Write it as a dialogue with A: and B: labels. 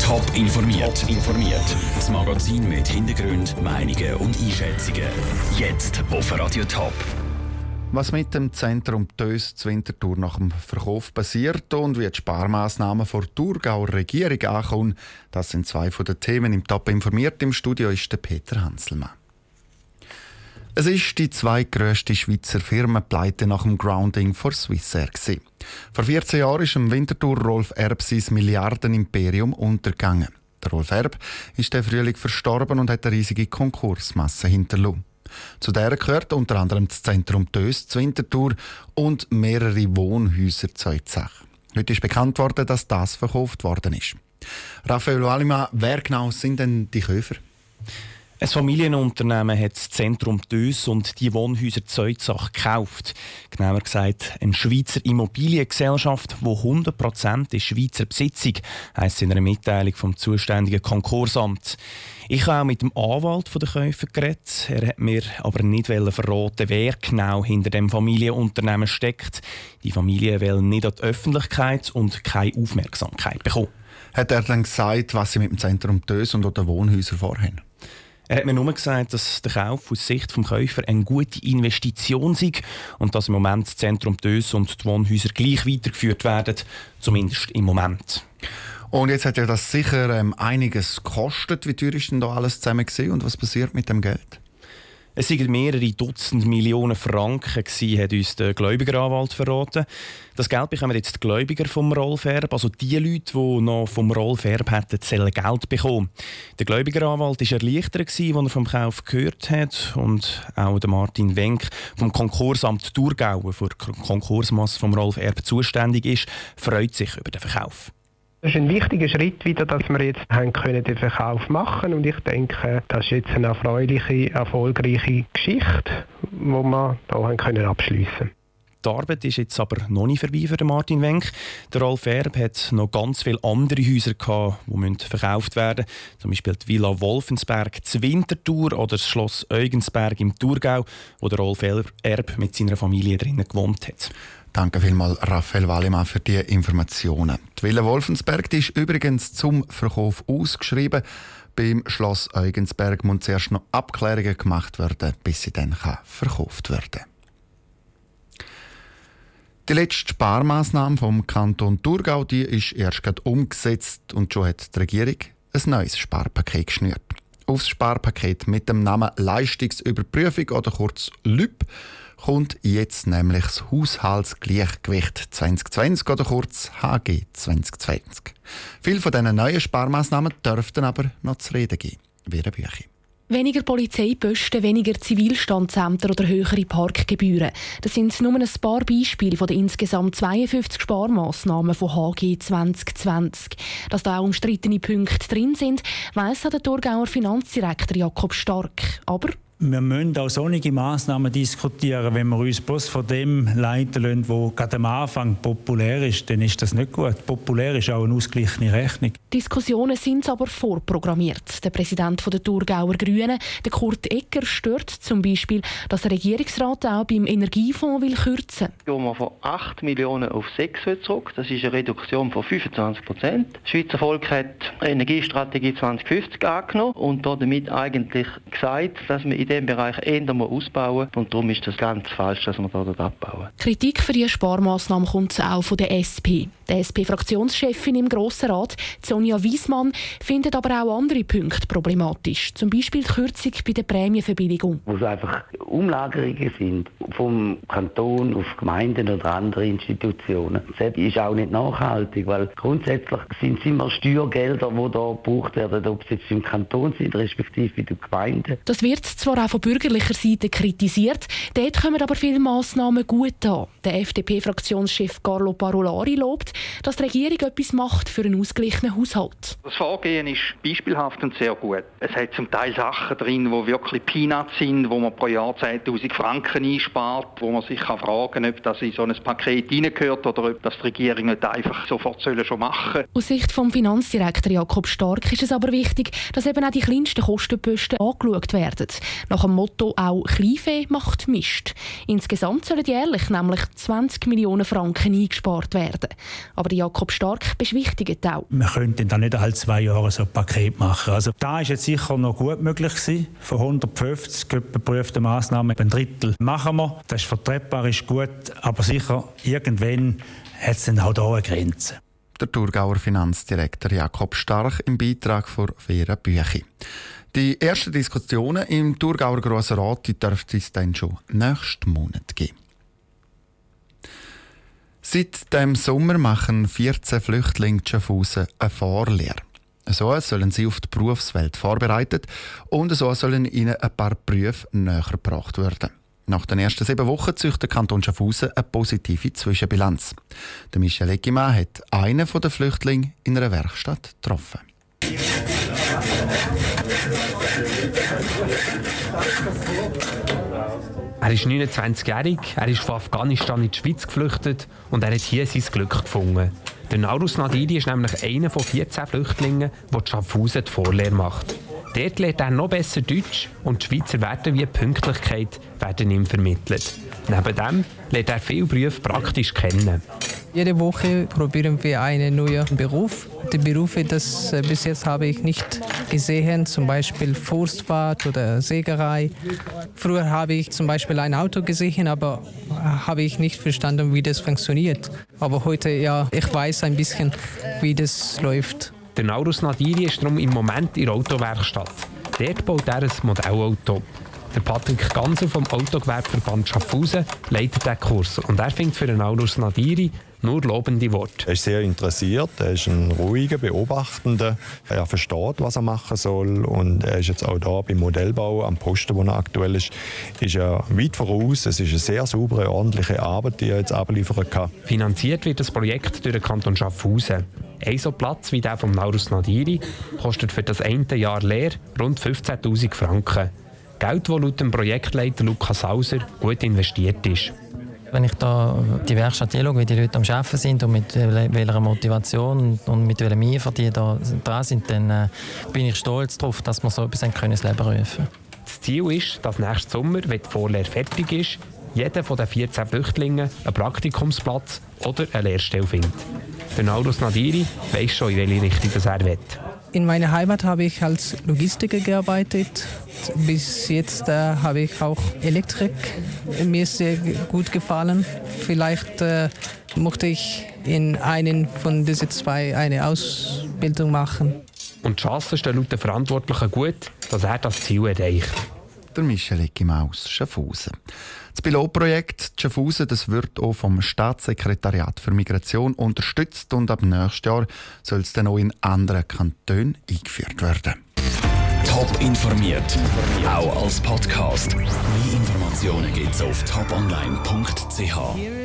A: Top informiert. informiert. Das Magazin mit Hintergrund, Meinungen und Einschätzungen. Jetzt auf Radio Top.
B: Was mit dem Zentrum Tös zur Winterthur nach dem Verkauf passiert und wie die Sparmaßnahmen vor Thurgauer Regierung ankommen, das sind zwei von den Themen im Top informiert. Im Studio ist der Peter Hanselmann. Es ist die zweitgrößte Schweizer Firmenpleite nach dem Grounding vor Swissair. Gewesen. Vor 14 Jahren ist im Winterthur Rolf Erb sein Milliardenimperium untergegangen. Der Rolf Erb ist der Frühling verstorben und hat eine riesige Konkursmasse hinterlassen. Zu der gehört unter anderem das Zentrum Dös zu Winterthur und mehrere Wohnhäuser zu Eutzach. Heute ist bekannt worden, dass das verkauft worden ist. Raphael Walima, wer genau sind denn die Käufer?
C: Ein Familienunternehmen hat das Zentrum Dös und die Wohnhäuser Zeuzach gekauft. Genauer gesagt, eine Schweizer Immobiliengesellschaft, die 100% in Schweizer Besitzung, heisst in einer Mitteilung vom zuständigen Konkursamt. Ich habe auch mit dem Anwalt der Käufer geredet. Er hat mir aber nicht verraten, wer genau hinter dem Familienunternehmen steckt. Die Familie will nicht an die Öffentlichkeit und keine Aufmerksamkeit bekommen.
B: Hat er dann gesagt, was sie mit dem Zentrum Dös und den Wohnhäusern vorhaben?
C: Er hat mir nur gesagt, dass der Kauf aus Sicht des Käufer eine gute Investition sei und dass im Moment das Zentrum Dös und die Wohnhäuser gleich weitergeführt werden, zumindest im Moment.
B: Und jetzt hat ja das sicher ähm, einiges gekostet. Wie teuer ist denn da alles zusammen und was passiert mit dem Geld?
C: Es waren mehrere Dutzend Millionen Franken, gewesen, hat uns der Gläubigeranwalt verraten. Das Geld bekommen jetzt die Gläubiger vom Rollferb, also die Leute, die noch vom Rollferb hätten, sollen Geld bekommen. Der Gläubigeranwalt war erleichtert, als er vom Kauf gehört hat. Und auch der Martin Wenk vom Konkursamt Thurgau, der für die Konkursmasse vom Rolf Erb zuständig ist, freut sich über den Verkauf.
D: Das ist ein wichtiger Schritt wieder, dass wir jetzt haben können den Verkauf machen und ich denke, das ist jetzt eine erfreuliche, erfolgreiche Geschichte, die wir hier haben können.
C: Die Arbeit ist jetzt aber noch nicht vorbei für Martin Wenk. Der Rolf Erb hat noch ganz viele andere Häuser gehabt, die verkauft werden müssen. Zum Beispiel die Villa Wolfensberg zu Winterthur oder das Schloss Eugensberg im Thurgau, wo der Rolf Erb mit seiner Familie drinnen gewohnt hat.
B: Danke vielmals, Raphael Wallimann, für die Informationen. Die Villa Wolfensberg die ist übrigens zum Verkauf ausgeschrieben. Beim Schloss Eugensberg muss zuerst noch Abklärungen gemacht werden, bis sie dann verkauft werden kann. Die letzte Sparmaßnahme vom Kanton Thurgau die ist erst gerade umgesetzt und schon hat die Regierung ein neues Sparpaket geschnürt. Aufs Sparpaket mit dem Namen Leistungsüberprüfung oder kurz LÜB kommt jetzt nämlich das Haushaltsgleichgewicht 2020 oder kurz HG 2020. Viele von diesen neuen Sparmaßnahmen dürften aber noch zu reden geben. Wie Bücher.
E: Weniger Polizeiposten, weniger Zivilstandsämter oder höhere Parkgebühren. Das sind nur ein paar Beispiele von den insgesamt 52 Sparmaßnahmen von HG 2020. Dass da auch umstrittene Punkte drin sind, weiss der Thurgauer Finanzdirektor Jakob Stark. Aber
F: wir müssen auch solche Massnahmen diskutieren. Wenn wir uns bloß von dem leiten lassen, was gerade am Anfang populär ist, dann ist das nicht gut. Populär ist auch eine ausgeglichene Rechnung.
E: Diskussionen sind aber vorprogrammiert. Der Präsident der Thurgauer Grünen, der Kurt Ecker, stört zum Beispiel, dass der Regierungsrat auch beim Energiefonds will kürzen
G: will. Gehen wir von 8 Millionen auf 6 zurück. Das ist eine Reduktion von 25 Prozent. Das Schweizer Volk hat eine Energiestrategie 2050 angenommen und damit eigentlich gesagt, dass wir in diesem Bereich eher ausbauen und darum ist das ganz falsch, dass wir dort abbauen.
E: Kritik für diese Sparmaßnahmen kommt auch von der SP. Die SP-Fraktionschefin im Grossen Rat, Sonja Wiesmann, findet aber auch andere Punkte problematisch. Zum Beispiel die Kürzung bei der Prämienverbilligung.
H: Wo es einfach Umlagerungen sind vom Kanton auf Gemeinden oder andere Institutionen. Das ist auch nicht nachhaltig, weil grundsätzlich sind es immer Steuergelder, die da gebraucht werden, ob sie jetzt im Kanton sind, respektive in den Gemeinden.
E: Das wird zwar auch von bürgerlicher Seite kritisiert, dort kommen aber viele Massnahmen gut an. Der FDP-Fraktionschef Carlo Parolari lobt, dass die Regierung etwas macht für einen ausgeglichenen Haushalt.
I: Das Vorgehen ist beispielhaft und sehr gut. Es hat zum Teil Sachen drin, die wirklich Peanuts sind, wo man pro Jahr 10'000 Franken einspart, wo man sich kann fragen ob das in so ein Paket hineingehört oder ob das die Regierung nicht einfach sofort sollen schon machen
E: Aus Sicht des Finanzdirektors Jakob Stark ist es aber wichtig, dass eben auch die kleinsten Kostenposten angeschaut werden. Nach dem Motto «Auch Kleinvieh macht Mist». Insgesamt sollen jährlich nämlich 20 Millionen Franken eingespart werden. Aber Jakob Stark beschwichtigt auch.
F: Wir könnten dann nicht alle zwei Jahre so ein Paket machen. Also da ist jetzt sicher noch gut möglich gewesen. Von 150 geprüften Massnahmen ein Drittel machen wir. Das ist vertretbar, ist gut, aber sicher irgendwann hat es dann auch hier eine Grenze.
B: Der Thurgauer Finanzdirektor Jakob Stark im Beitrag von Vera Büchi. Die ersten Diskussionen im Thurgauer Grossen Rat dürfte es dann schon nächsten Monat geben. Seit dem Sommer machen 14 Flüchtlinge in Schaffhausen eine Fahrlehre. So sollen sie auf die Berufswelt vorbereitet und so sollen ihnen ein paar Berufe näher gebracht werden. Nach den ersten sieben Wochen züchtet Kanton Schaffhausen eine positive Zwischenbilanz. Der Michel Eggimann hat einen der Flüchtlinge in einer Werkstatt getroffen.
J: Er ist 29-jährig, er ist von Afghanistan in die Schweiz geflüchtet und er hat hier sein Glück gefunden. Der Naurus Nadiri ist nämlich einer von 14 Flüchtlingen, der die Schaffhausen die Vorlehre macht. Dort lernt er noch besser Deutsch und die Schweizer Werte wie Pünktlichkeit werden ihm vermittelt. Neben dem lernt er viele Berufe praktisch kennen.
K: Jede Woche probieren wir einen neuen Beruf. Die Berufe, das äh, bis jetzt habe ich nicht gesehen, zum Beispiel Forstfahrt oder Sägerei. Früher habe ich zum Beispiel ein Auto gesehen, aber äh, habe ich nicht verstanden, wie das funktioniert. Aber heute, ja, ich weiß ein bisschen, wie das läuft.
J: Der Naurus Nadiri ist darum im Moment in der Autowerkstatt. Dort baut er ein Modellauto. Der Patrick Ganser vom Autogewerbeverband Schaffhausen leitet den Kurs und er findet für den Naurus Nadiri nur lobende Worte.
L: Er ist sehr interessiert, er ist ein ruhiger, beobachtender. Er versteht, was er machen soll und er ist jetzt auch da beim Modellbau am Posten, wo er aktuell ist, ist er weit voraus. Es ist eine sehr saubere, ordentliche Arbeit, die er jetzt abliefern kann.
J: Finanziert wird das Projekt durch den Kanton Schaffhausen. Ein so Platz wie der vom Naurus Nadiri kostet für das eine Jahr Lehre rund 15'000 Franken. Geld, das laut dem Projektleiter Lukas Sauser gut investiert ist.
M: Wenn ich da die Werkstatt anschaue, wie die Leute am Arbeiten sind und mit welcher Motivation und mit welchem Eifer die da dran sind, dann äh, bin ich stolz darauf, dass wir so etwas ins Leben rufen
J: Das Ziel ist, dass nächsten Sommer, wenn die Vorlehre fertig ist, jeder von den 14 Flüchtlingen einen Praktikumsplatz oder eine Lehrstelle findet. Der Naurus Nadiri weiss schon, in welche Richtung er will.
K: In meiner Heimat habe ich als Logistiker gearbeitet. Bis jetzt äh, habe ich auch Elektrik. Mir ist sehr gut gefallen. Vielleicht äh, möchte ich in einen von diesen zwei eine Ausbildung machen.
J: Und die Chancen stehen laut den Verantwortlichen gut, dass er das Ziel erreicht.
B: Der Michel Eckimaus, Schaffhausen. Das Pilotprojekt Schaffhausen das wird auch vom Staatssekretariat für Migration unterstützt und ab nächstes Jahr soll es dann auch in anderen Kantonen eingeführt werden.
A: Top informiert, auch als Podcast. Mehr Informationen gibt es auf toponline.ch.